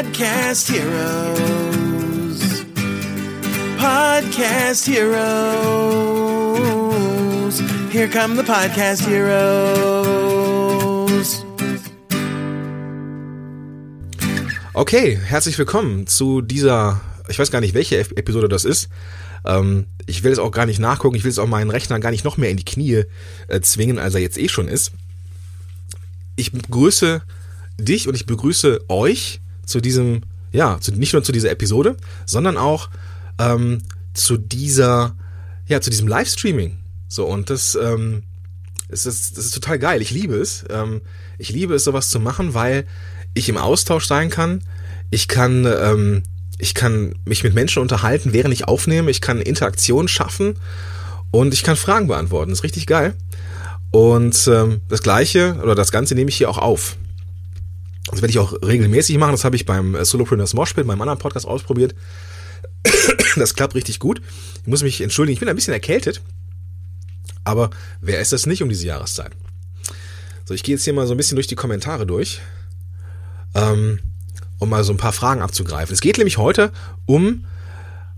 Podcast Heroes. Podcast Heroes. Here come the Podcast Heroes. Okay, herzlich willkommen zu dieser, ich weiß gar nicht, welche Ep- Episode das ist. Ähm, ich will es auch gar nicht nachgucken, ich will es auch meinen Rechner gar nicht noch mehr in die Knie äh, zwingen, als er jetzt eh schon ist. Ich begrüße dich und ich begrüße euch zu diesem, ja, zu, nicht nur zu dieser Episode, sondern auch ähm, zu dieser, ja, zu diesem Livestreaming. So, und das, ähm, es ist, das ist total geil. Ich liebe es. Ähm, ich liebe es, sowas zu machen, weil ich im Austausch sein kann. Ich kann, ähm, ich kann mich mit Menschen unterhalten, während ich aufnehme. Ich kann Interaktion schaffen und ich kann Fragen beantworten. Das ist richtig geil. Und ähm, das Gleiche oder das Ganze nehme ich hier auch auf. Das werde ich auch regelmäßig machen. Das habe ich beim äh, Solopreneurs Moshpit, meinem anderen Podcast ausprobiert. Das klappt richtig gut. Ich muss mich entschuldigen, ich bin ein bisschen erkältet. Aber wer ist das nicht um diese Jahreszeit? So, ich gehe jetzt hier mal so ein bisschen durch die Kommentare durch, ähm, um mal so ein paar Fragen abzugreifen. Es geht nämlich heute um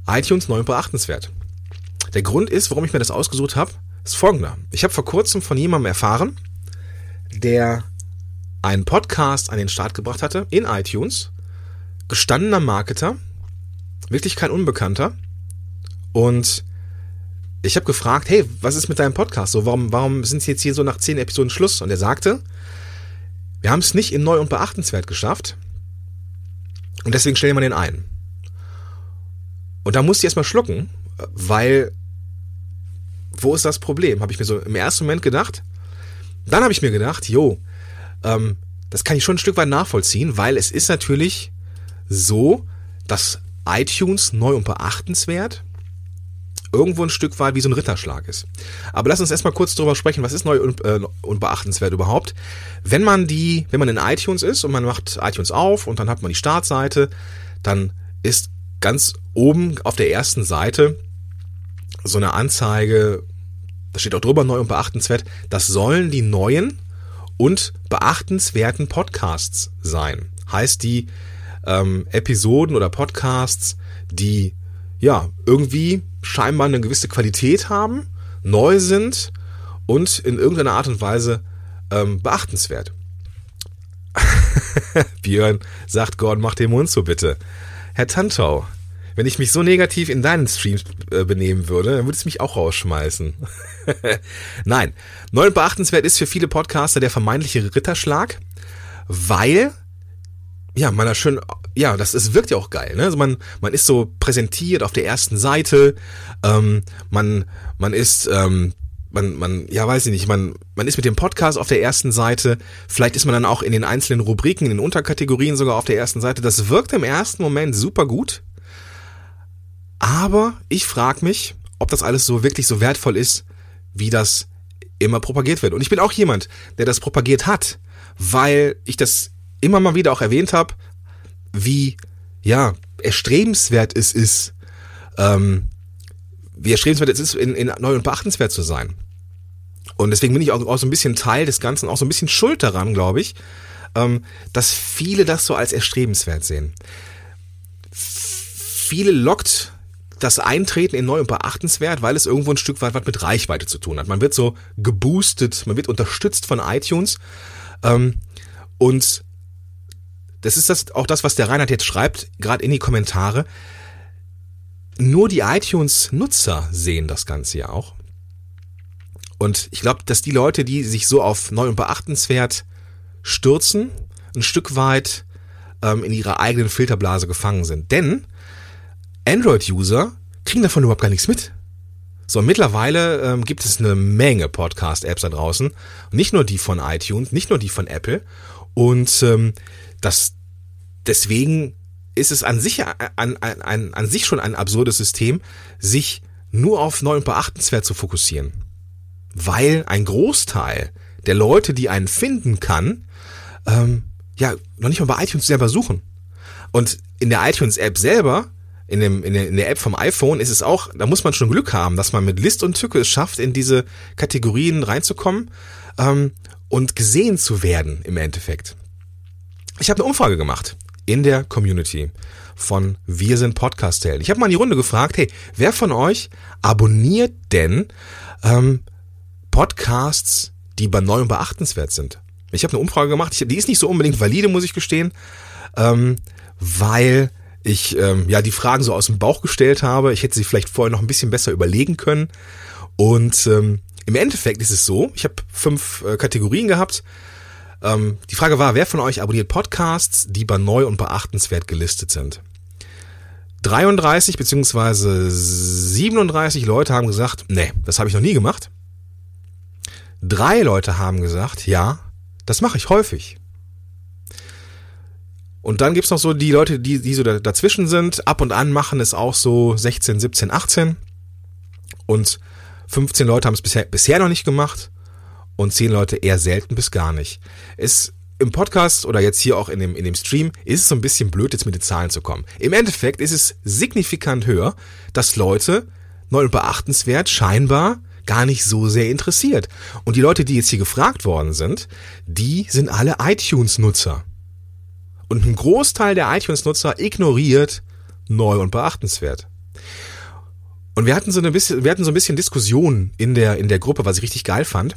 iTunes neu und beachtenswert. Der Grund ist, warum ich mir das ausgesucht habe, ist folgender. Ich habe vor kurzem von jemandem erfahren, der einen Podcast an den Start gebracht hatte in iTunes, gestandener Marketer, wirklich kein Unbekannter und ich habe gefragt, hey, was ist mit deinem Podcast? So, warum, warum sind jetzt hier so nach zehn Episoden Schluss? Und er sagte, wir haben es nicht in neu und beachtenswert geschafft. Und deswegen stellen wir den ein. Und da musste ich erstmal schlucken, weil wo ist das Problem? Habe ich mir so im ersten Moment gedacht. Dann habe ich mir gedacht, jo, ähm, das kann ich schon ein Stück weit nachvollziehen, weil es ist natürlich so, dass iTunes neu und beachtenswert irgendwo ein Stück weit wie so ein Ritterschlag ist. Aber lass uns erstmal kurz darüber sprechen, was ist neu und, äh, und beachtenswert überhaupt. Wenn man die, wenn man in iTunes ist und man macht iTunes auf und dann hat man die Startseite, dann ist ganz oben auf der ersten Seite so eine Anzeige, da steht auch drüber neu und beachtenswert, das sollen die neuen und beachtenswerten Podcasts sein. Heißt die ähm, Episoden oder Podcasts, die ja irgendwie scheinbar eine gewisse Qualität haben, neu sind und in irgendeiner Art und Weise ähm, beachtenswert. Björn sagt, Gordon, mach den Mund so bitte. Herr Tantau, wenn ich mich so negativ in deinen Streams äh, benehmen würde, dann würde es mich auch rausschmeißen. Nein, neu und beachtenswert ist für viele Podcaster der vermeintliche Ritterschlag, weil ja, man da schön, ja, das ist, wirkt ja auch geil, ne? Also man, man ist so präsentiert auf der ersten Seite, ähm, man, man ist, ähm, man, man, ja, weiß ich nicht, man, man ist mit dem Podcast auf der ersten Seite, vielleicht ist man dann auch in den einzelnen Rubriken, in den Unterkategorien sogar auf der ersten Seite. Das wirkt im ersten Moment super gut. Aber ich frage mich, ob das alles so wirklich so wertvoll ist, wie das immer propagiert wird. Und ich bin auch jemand, der das propagiert hat, weil ich das immer mal wieder auch erwähnt habe, wie ja erstrebenswert es ist, ähm, wie erstrebenswert es ist, in, in neu und beachtenswert zu sein. Und deswegen bin ich auch, auch so ein bisschen Teil des Ganzen, auch so ein bisschen schuld daran, glaube ich, ähm, dass viele das so als erstrebenswert sehen. Viele lockt das Eintreten in neu und beachtenswert, weil es irgendwo ein Stück weit was mit Reichweite zu tun hat. Man wird so geboostet, man wird unterstützt von iTunes ähm, und das ist das auch das, was der Reinhard jetzt schreibt, gerade in die Kommentare. Nur die iTunes-Nutzer sehen das Ganze ja auch. Und ich glaube, dass die Leute, die sich so auf neu und beachtenswert stürzen, ein Stück weit ähm, in ihrer eigenen Filterblase gefangen sind. Denn Android-User kriegen davon überhaupt gar nichts mit. So, mittlerweile ähm, gibt es eine Menge Podcast-Apps da draußen. Nicht nur die von iTunes, nicht nur die von Apple. Und ähm, das deswegen ist es an sich an, an, an, an sich schon ein absurdes System, sich nur auf neu und beachtenswert zu fokussieren. Weil ein Großteil der Leute, die einen finden kann, ähm, ja, noch nicht mal bei iTunes selber suchen. Und in der iTunes-App selber, in, dem, in, der, in der App vom iPhone, ist es auch, da muss man schon Glück haben, dass man mit List und Tücke es schafft, in diese Kategorien reinzukommen ähm, und gesehen zu werden im Endeffekt. Ich habe eine Umfrage gemacht in der Community von Wir sind Podcast-Helden. Ich habe mal in die Runde gefragt, hey, wer von euch abonniert denn ähm, Podcasts, die bei neu und beachtenswert sind? Ich habe eine Umfrage gemacht, ich, die ist nicht so unbedingt valide, muss ich gestehen, ähm, weil ich ähm, ja die Fragen so aus dem Bauch gestellt habe. Ich hätte sie vielleicht vorher noch ein bisschen besser überlegen können. Und ähm, im Endeffekt ist es so, ich habe fünf äh, Kategorien gehabt. Ähm, die Frage war, wer von euch abonniert Podcasts, die bei neu und beachtenswert gelistet sind? 33 beziehungsweise 37 Leute haben gesagt, nee, das habe ich noch nie gemacht. Drei Leute haben gesagt, ja, das mache ich häufig. Und dann gibt's noch so die Leute, die, die so dazwischen sind. Ab und an machen es auch so 16, 17, 18. Und 15 Leute haben es bisher, bisher noch nicht gemacht. Und 10 Leute eher selten bis gar nicht. Es im Podcast oder jetzt hier auch in dem, in dem Stream ist es so ein bisschen blöd, jetzt mit den Zahlen zu kommen. Im Endeffekt ist es signifikant höher, dass Leute neu und beachtenswert scheinbar gar nicht so sehr interessiert. Und die Leute, die jetzt hier gefragt worden sind, die sind alle iTunes-Nutzer. Und ein Großteil der iTunes-Nutzer ignoriert neu und beachtenswert. Und wir hatten so ein bisschen, wir hatten so ein bisschen Diskussion in der, in der Gruppe, was ich richtig geil fand.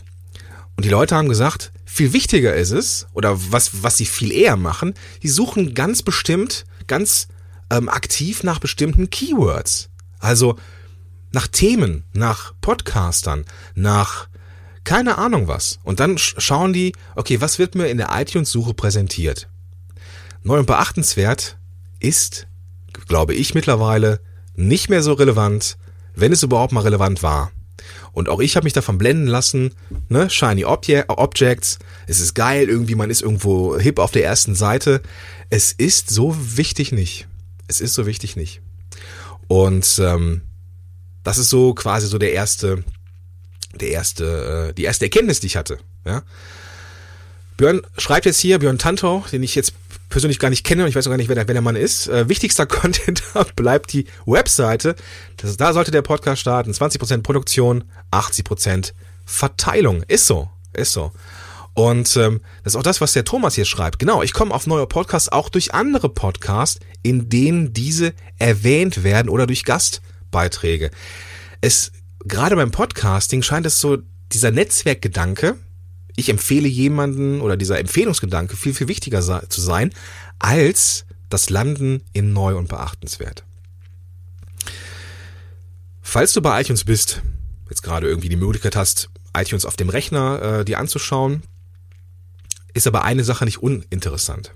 Und die Leute haben gesagt, viel wichtiger ist es, oder was, was sie viel eher machen, die suchen ganz bestimmt, ganz ähm, aktiv nach bestimmten Keywords. Also nach Themen, nach Podcastern, nach keine Ahnung was. Und dann schauen die, okay, was wird mir in der iTunes-Suche präsentiert? Neu und beachtenswert ist, glaube ich mittlerweile, nicht mehr so relevant, wenn es überhaupt mal relevant war. Und auch ich habe mich davon blenden lassen, ne, Shiny Obje Objects, es ist geil, irgendwie man ist irgendwo hip auf der ersten Seite. Es ist so wichtig nicht. Es ist so wichtig nicht. Und ähm, das ist so quasi so der erste, der erste, äh, die erste Erkenntnis, die ich hatte. Ja. Björn schreibt jetzt hier, Björn Tantau, den ich jetzt persönlich gar nicht kenne, ich weiß noch gar nicht, wer der, wer der Mann ist. Äh, wichtigster Content bleibt die Webseite. Das, da sollte der Podcast starten. 20% Produktion, 80% Verteilung. Ist so, ist so. Und ähm, das ist auch das, was der Thomas hier schreibt. Genau, ich komme auf neue Podcasts auch durch andere Podcasts, in denen diese erwähnt werden oder durch Gast Beiträge. Es, gerade beim Podcasting scheint es so, dieser Netzwerkgedanke, ich empfehle jemanden oder dieser Empfehlungsgedanke viel, viel wichtiger zu sein, als das Landen in neu und beachtenswert. Falls du bei iTunes bist, jetzt gerade irgendwie die Möglichkeit hast, iTunes auf dem Rechner äh, dir anzuschauen, ist aber eine Sache nicht uninteressant.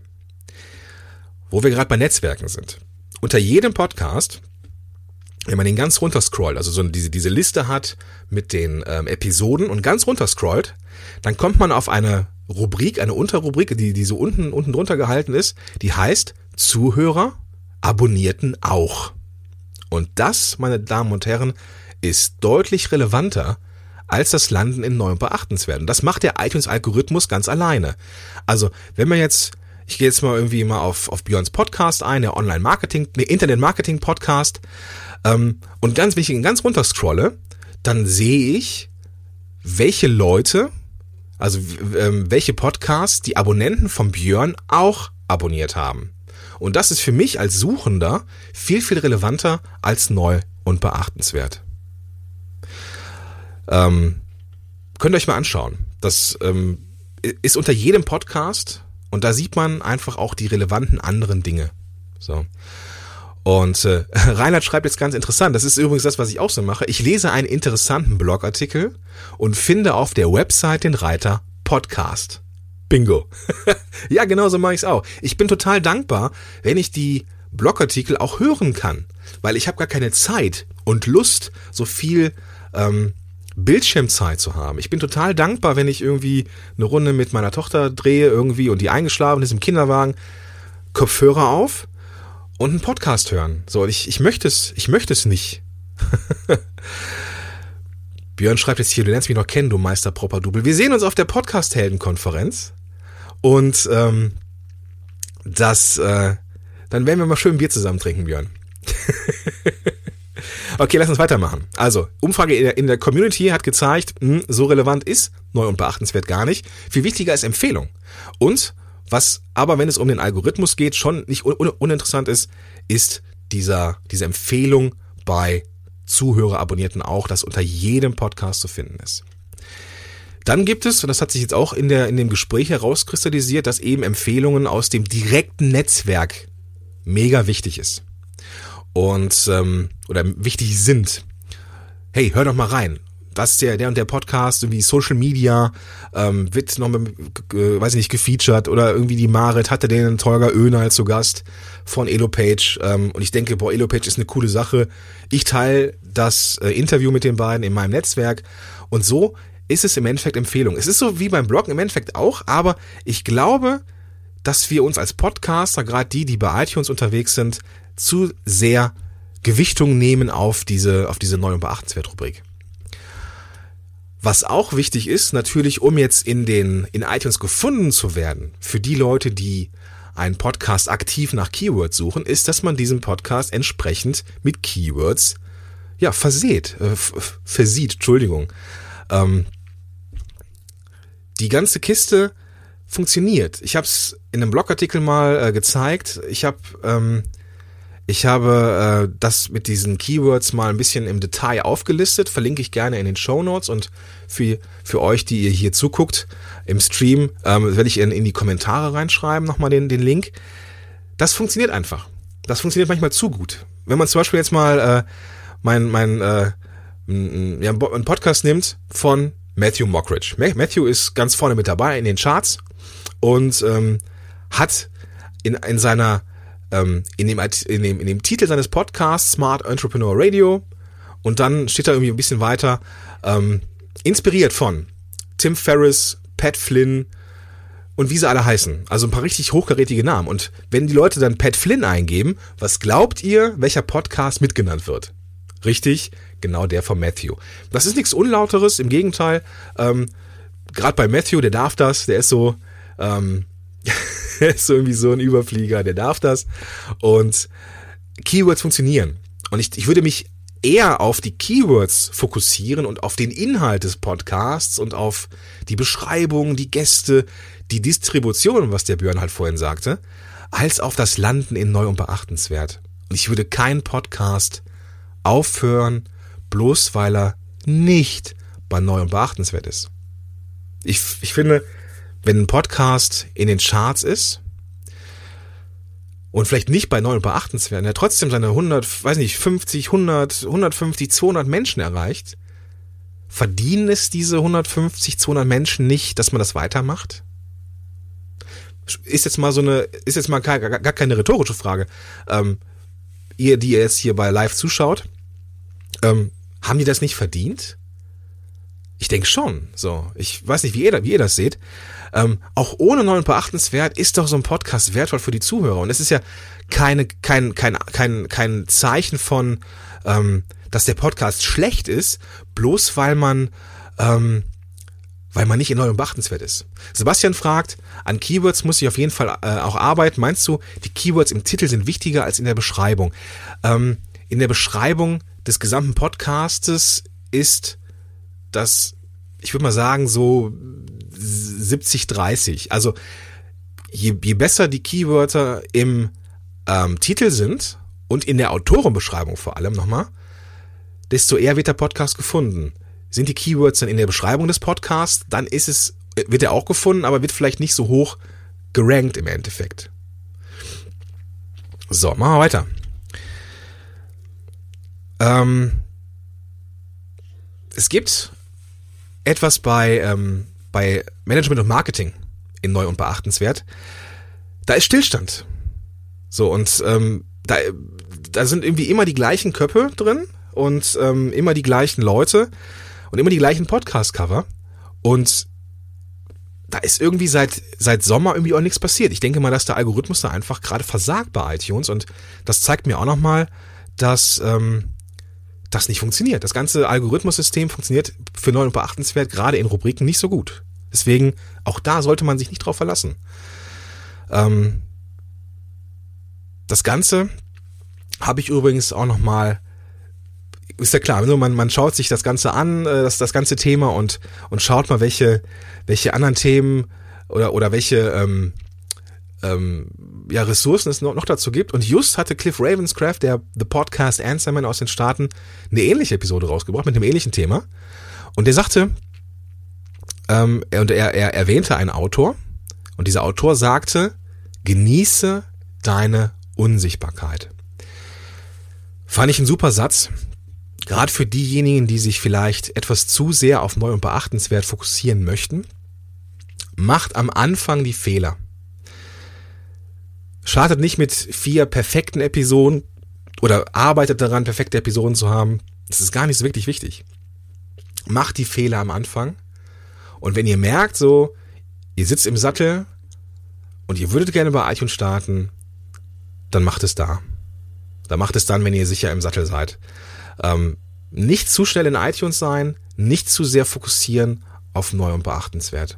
Wo wir gerade bei Netzwerken sind. Unter jedem Podcast wenn man den ganz runter scrollt, also so diese, diese Liste hat mit den ähm, Episoden und ganz runter scrollt, dann kommt man auf eine Rubrik, eine Unterrubrik, die, die so unten, unten drunter gehalten ist, die heißt Zuhörer abonnierten auch. Und das, meine Damen und Herren, ist deutlich relevanter als das Landen in neuem Beachtenswerten. Das macht der iTunes-Algorithmus ganz alleine. Also, wenn man jetzt ich gehe jetzt mal irgendwie mal auf, auf Björns Podcast ein, der Online-Marketing, der Internet-Marketing-Podcast. Ähm, und ganz, wenn ich ihn ganz runter scrolle, dann sehe ich, welche Leute, also ähm, welche Podcasts die Abonnenten von Björn auch abonniert haben. Und das ist für mich als Suchender viel, viel relevanter als neu und beachtenswert. Ähm, könnt ihr euch mal anschauen. Das ähm, ist unter jedem Podcast und da sieht man einfach auch die relevanten anderen Dinge. So. Und äh, Reinhard schreibt jetzt ganz interessant, das ist übrigens das, was ich auch so mache. Ich lese einen interessanten Blogartikel und finde auf der Website den Reiter Podcast. Bingo. ja, genau so mache ich es auch. Ich bin total dankbar, wenn ich die Blogartikel auch hören kann, weil ich habe gar keine Zeit und Lust, so viel ähm, Bildschirmzeit zu haben. Ich bin total dankbar, wenn ich irgendwie eine Runde mit meiner Tochter drehe irgendwie und die eingeschlafen ist im Kinderwagen, Kopfhörer auf und einen Podcast hören. So, ich, ich möchte es, ich möchte es nicht. Björn schreibt jetzt hier, du lernst mich noch kennen, du Meister Proper Double. Wir sehen uns auf der Podcast-Helden-Konferenz und ähm, das, äh, dann werden wir mal schön Bier zusammen trinken, Björn. okay, lass uns weitermachen. Also, Umfrage in der, in der Community hat gezeigt, mh, hm, so relevant ist neu und beachtenswert gar nicht. Viel wichtiger ist Empfehlung. Und Was aber, wenn es um den Algorithmus geht, schon nicht un uninteressant ist, ist dieser, diese Empfehlung bei Zuhörerabonnierten auch, das unter jedem Podcast zu finden ist. Dann gibt es, und das hat sich jetzt auch in, der, in dem Gespräch herauskristallisiert, dass eben Empfehlungen aus dem direkten Netzwerk mega wichtig ist. Und, ähm, oder wichtig sind. Hey, hör doch mal rein ist der, der und der Podcast, irgendwie Social Media, ähm, wird noch mit, äh, weiß ich nicht, gefeatured oder irgendwie die Marit hatte den Tolga Öner zu Gast von Elopage ähm, und ich denke, boah, Elopage ist eine coole Sache. Ich teile das äh, Interview mit den beiden in meinem Netzwerk und so ist es im Endeffekt Empfehlung. Es ist so wie beim Bloggen im Endeffekt auch, aber ich glaube, dass wir uns als Podcaster, gerade die, die bei iTunes unterwegs sind, zu sehr Gewichtung nehmen auf diese, auf diese neu und beachtenswert Rubrik. Was auch wichtig ist, natürlich, um jetzt in den, in iTunes gefunden zu werden, für die Leute, die einen Podcast aktiv nach Keywords suchen, ist, dass man diesen Podcast entsprechend mit Keywords, ja, verseht, äh, versieht, Entschuldigung. Ähm, die ganze Kiste funktioniert. Ich habe es in einem Blogartikel mal äh, gezeigt. Ich habe ähm, ich habe äh, das mit diesen Keywords mal ein bisschen im Detail aufgelistet, verlinke ich gerne in den Show Notes und für, für euch, die ihr hier zuguckt im Stream, ähm, werde ich in, in die Kommentare reinschreiben, nochmal den, den Link. Das funktioniert einfach. Das funktioniert manchmal zu gut. Wenn man zum Beispiel jetzt mal äh, mein, mein äh, ja, einen Podcast nimmt von Matthew Mockridge. Matthew ist ganz vorne mit dabei in den Charts und ähm, hat in, in seiner ähm, in, dem, in, dem, in dem Titel seines Podcasts Smart Entrepreneur Radio und dann steht da irgendwie ein bisschen weiter, ähm, inspiriert von Tim Ferriss, Pat Flynn und wie sie alle heißen. Also ein paar richtig hochkarätige Namen. Und wenn die Leute dann Pat Flynn eingeben, was glaubt ihr, welcher Podcast mitgenannt wird? Richtig, genau der von Matthew. Das ist nichts Unlauteres, im Gegenteil. Ähm, Gerade bei Matthew, der darf das, der ist so, ähm, der ist so irgendwie so ein Überflieger, der darf das. Und Keywords funktionieren. Und ich, ich würde mich eher auf die Keywords fokussieren und auf den Inhalt des Podcasts und auf die Beschreibung, die Gäste, die Distribution, was der Björn halt vorhin sagte, als auf das Landen in neu und beachtenswert. Und ich würde keinen Podcast aufhören, bloß weil er nicht bei neu und beachtenswert ist. Ich, ich finde, wenn ein Podcast in den Charts ist und vielleicht nicht bei 9 beachtenswert, er trotzdem seine 100, weiß nicht, 50, 100, 150, 200 Menschen erreicht, verdienen es diese 150, 200 Menschen nicht, dass man das weitermacht? Ist jetzt mal so eine, ist jetzt mal gar, gar keine rhetorische Frage. Ähm, ihr, die jetzt hier bei live zuschaut, ähm, haben die das nicht verdient? Ich denke schon. So, ich weiß nicht, wie ihr, wie ihr das seht. Ähm, auch ohne neuen beachtenswert ist doch so ein Podcast wertvoll für die Zuhörer. Und es ist ja keine, kein, kein, kein, kein Zeichen von, ähm, dass der Podcast schlecht ist, bloß weil man, ähm, weil man nicht in neu und beachtenswert ist. Sebastian fragt, an Keywords muss ich auf jeden Fall äh, auch arbeiten. Meinst du, die Keywords im Titel sind wichtiger als in der Beschreibung? Ähm, in der Beschreibung des gesamten Podcastes ist das, ich würde mal sagen, so 70-30. Also je, je besser die Keywörter im ähm, Titel sind und in der Autorenbeschreibung vor allem nochmal, desto eher wird der Podcast gefunden. Sind die Keywords dann in der Beschreibung des Podcasts, dann ist es, wird er auch gefunden, aber wird vielleicht nicht so hoch gerankt im Endeffekt. So, machen wir weiter. Ähm, es gibt etwas bei ähm, bei Management und Marketing in neu und beachtenswert, da ist Stillstand. So, und ähm, da, da sind irgendwie immer die gleichen Köpfe drin und ähm, immer die gleichen Leute und immer die gleichen Podcast-Cover. Und da ist irgendwie seit, seit Sommer irgendwie auch nichts passiert. Ich denke mal, dass der Algorithmus da einfach gerade versagt bei iTunes und das zeigt mir auch nochmal, dass ähm, das nicht funktioniert. Das ganze Algorithmussystem funktioniert für neu und beachtenswert gerade in Rubriken nicht so gut. Deswegen, auch da sollte man sich nicht drauf verlassen. Ähm, das Ganze habe ich übrigens auch nochmal ist ja klar, also man, man schaut sich das Ganze an, äh, das, das ganze Thema und, und schaut mal, welche, welche anderen Themen oder, oder welche ähm, ähm, ja, Ressourcen es noch, noch dazu gibt. Und just hatte Cliff Ravenscraft, der The Podcast Answerman aus den Staaten, eine ähnliche Episode rausgebracht mit einem ähnlichen Thema. Und der sagte, ähm, er, und er, er erwähnte einen Autor, und dieser Autor sagte, genieße deine Unsichtbarkeit. Fand ich ein super Satz. Gerade für diejenigen, die sich vielleicht etwas zu sehr auf neu und beachtenswert fokussieren möchten, macht am Anfang die Fehler. Startet nicht mit vier perfekten Episoden oder arbeitet daran, perfekte Episoden zu haben. Das ist gar nicht so wirklich wichtig. Macht die Fehler am Anfang. Und wenn ihr merkt, so, ihr sitzt im Sattel und ihr würdet gerne bei iTunes starten, dann macht es da. Dann macht es dann, wenn ihr sicher im Sattel seid. Ähm, nicht zu schnell in iTunes sein, nicht zu sehr fokussieren auf neu und beachtenswert.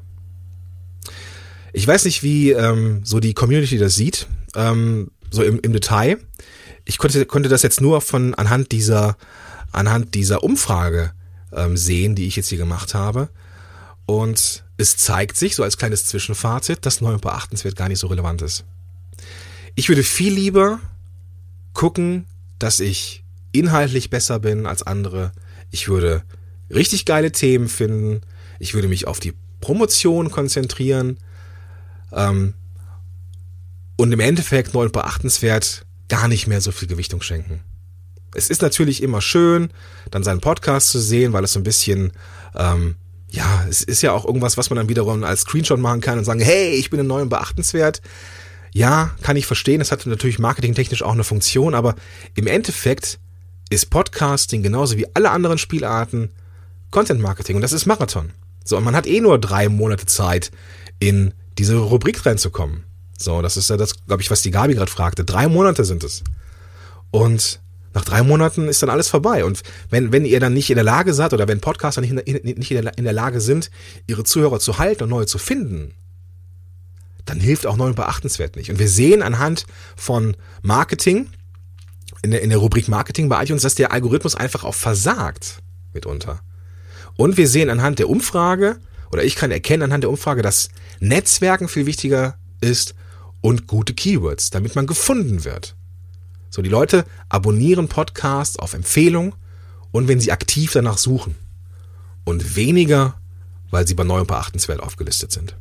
Ich weiß nicht, wie ähm, so die Community das sieht, ähm, so im, im Detail. Ich konnte, konnte das jetzt nur von anhand dieser anhand dieser Umfrage ähm, sehen, die ich jetzt hier gemacht habe. Und es zeigt sich, so als kleines Zwischenfazit, dass neu und beachtenswert gar nicht so relevant ist. Ich würde viel lieber gucken, dass ich inhaltlich besser bin als andere. Ich würde richtig geile Themen finden. Ich würde mich auf die Promotion konzentrieren. Ähm, und im Endeffekt neu und beachtenswert gar nicht mehr so viel Gewichtung schenken. Es ist natürlich immer schön, dann seinen Podcast zu sehen, weil es so ein bisschen, ähm, ja, es ist ja auch irgendwas, was man dann wiederum als Screenshot machen kann und sagen, hey, ich bin neu und beachtenswert. Ja, kann ich verstehen. Es hat natürlich marketingtechnisch auch eine Funktion, aber im Endeffekt ist Podcasting genauso wie alle anderen Spielarten Content Marketing und das ist Marathon. So, und man hat eh nur drei Monate Zeit, in diese Rubrik reinzukommen. So, das ist ja das, glaube ich, was die Gabi gerade fragte. Drei Monate sind es. Und nach drei Monaten ist dann alles vorbei. Und wenn, wenn ihr dann nicht in der Lage seid oder wenn Podcaster nicht in, nicht in der Lage sind, ihre Zuhörer zu halten und neue zu finden, dann hilft auch neu und beachtenswert nicht. Und wir sehen anhand von Marketing, in der, in der Rubrik Marketing bei iTunes, dass der Algorithmus einfach auch versagt mitunter. Und wir sehen anhand der Umfrage, oder ich kann erkennen anhand der Umfrage, dass Netzwerken viel wichtiger ist und gute Keywords, damit man gefunden wird. So, die Leute abonnieren Podcasts auf Empfehlung und wenn sie aktiv danach suchen. Und weniger, weil sie bei neu und beachtenswert aufgelistet sind.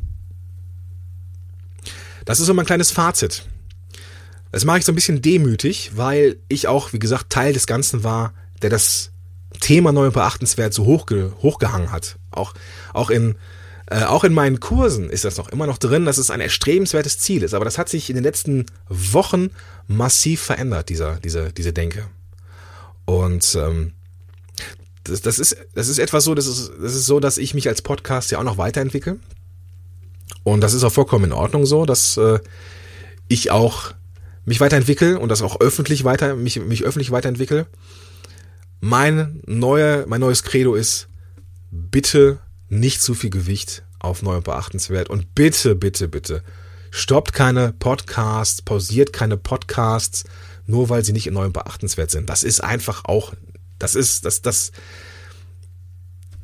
Das ist so mein kleines Fazit. Das mache ich so ein bisschen demütig, weil ich auch, wie gesagt, Teil des Ganzen war, der das Thema neu und beachtenswert so hochge hochgehangen hat. Auch, auch in, äh, auch in meinen Kursen ist das noch immer noch drin, dass es ein erstrebenswertes Ziel ist. Aber das hat sich in den letzten Wochen massiv verändert, dieser, diese, diese Denke. Und ähm, das, das, ist, das ist etwas so, das ist, das ist so, dass ich mich als Podcast ja auch noch weiterentwickle. Und das ist auch vollkommen in Ordnung so, dass äh, ich auch mich weiterentwickle und das auch öffentlich weiter, mich, mich öffentlich weiterentwickle. Mein neue, mein neues Credo ist, bitte nicht zu viel Gewicht auf neu und beachtenswert und bitte, bitte, bitte stoppt keine Podcasts, pausiert keine Podcasts, nur weil sie nicht in neu und beachtenswert sind. Das ist einfach auch, das ist, das, das,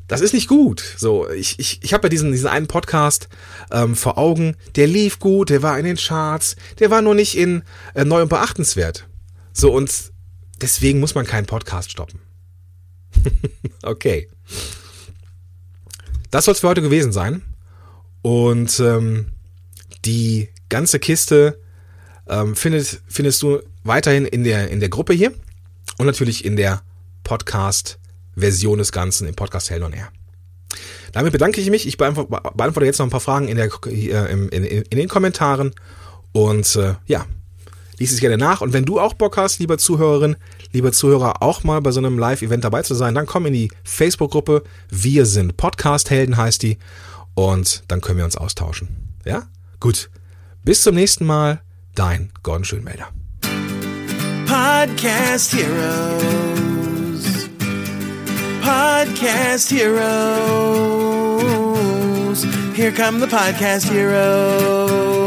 das ist nicht gut. So, ich, ich, ich habe ja diesen, diesen einen Podcast ähm, vor Augen, der lief gut, der war in den Charts, der war nur nicht in äh, neu und beachtenswert. So, und deswegen muss man keinen Podcast stoppen. okay. Das soll es für heute gewesen sein. Und ähm, die ganze Kiste ähm, findet, findest du weiterhin in der, in der Gruppe hier und natürlich in der Podcast Version des Ganzen im Podcast Hell on Air. Damit bedanke ich mich. Ich beantworte jetzt noch ein paar Fragen in, der, in, in, in den Kommentaren. Und äh, ja, lies es gerne nach. Und wenn du auch Bock hast, lieber Zuhörerin, lieber Zuhörer, auch mal bei so einem Live-Event dabei zu sein, dann komm in die Facebook-Gruppe. Wir sind Podcast-Helden, heißt die. Und dann können wir uns austauschen. Ja? Gut. Bis zum nächsten Mal. Dein Gordon Schönmelder. Podcast Heroes. Podcast Heroes. Here come the Podcast Heroes.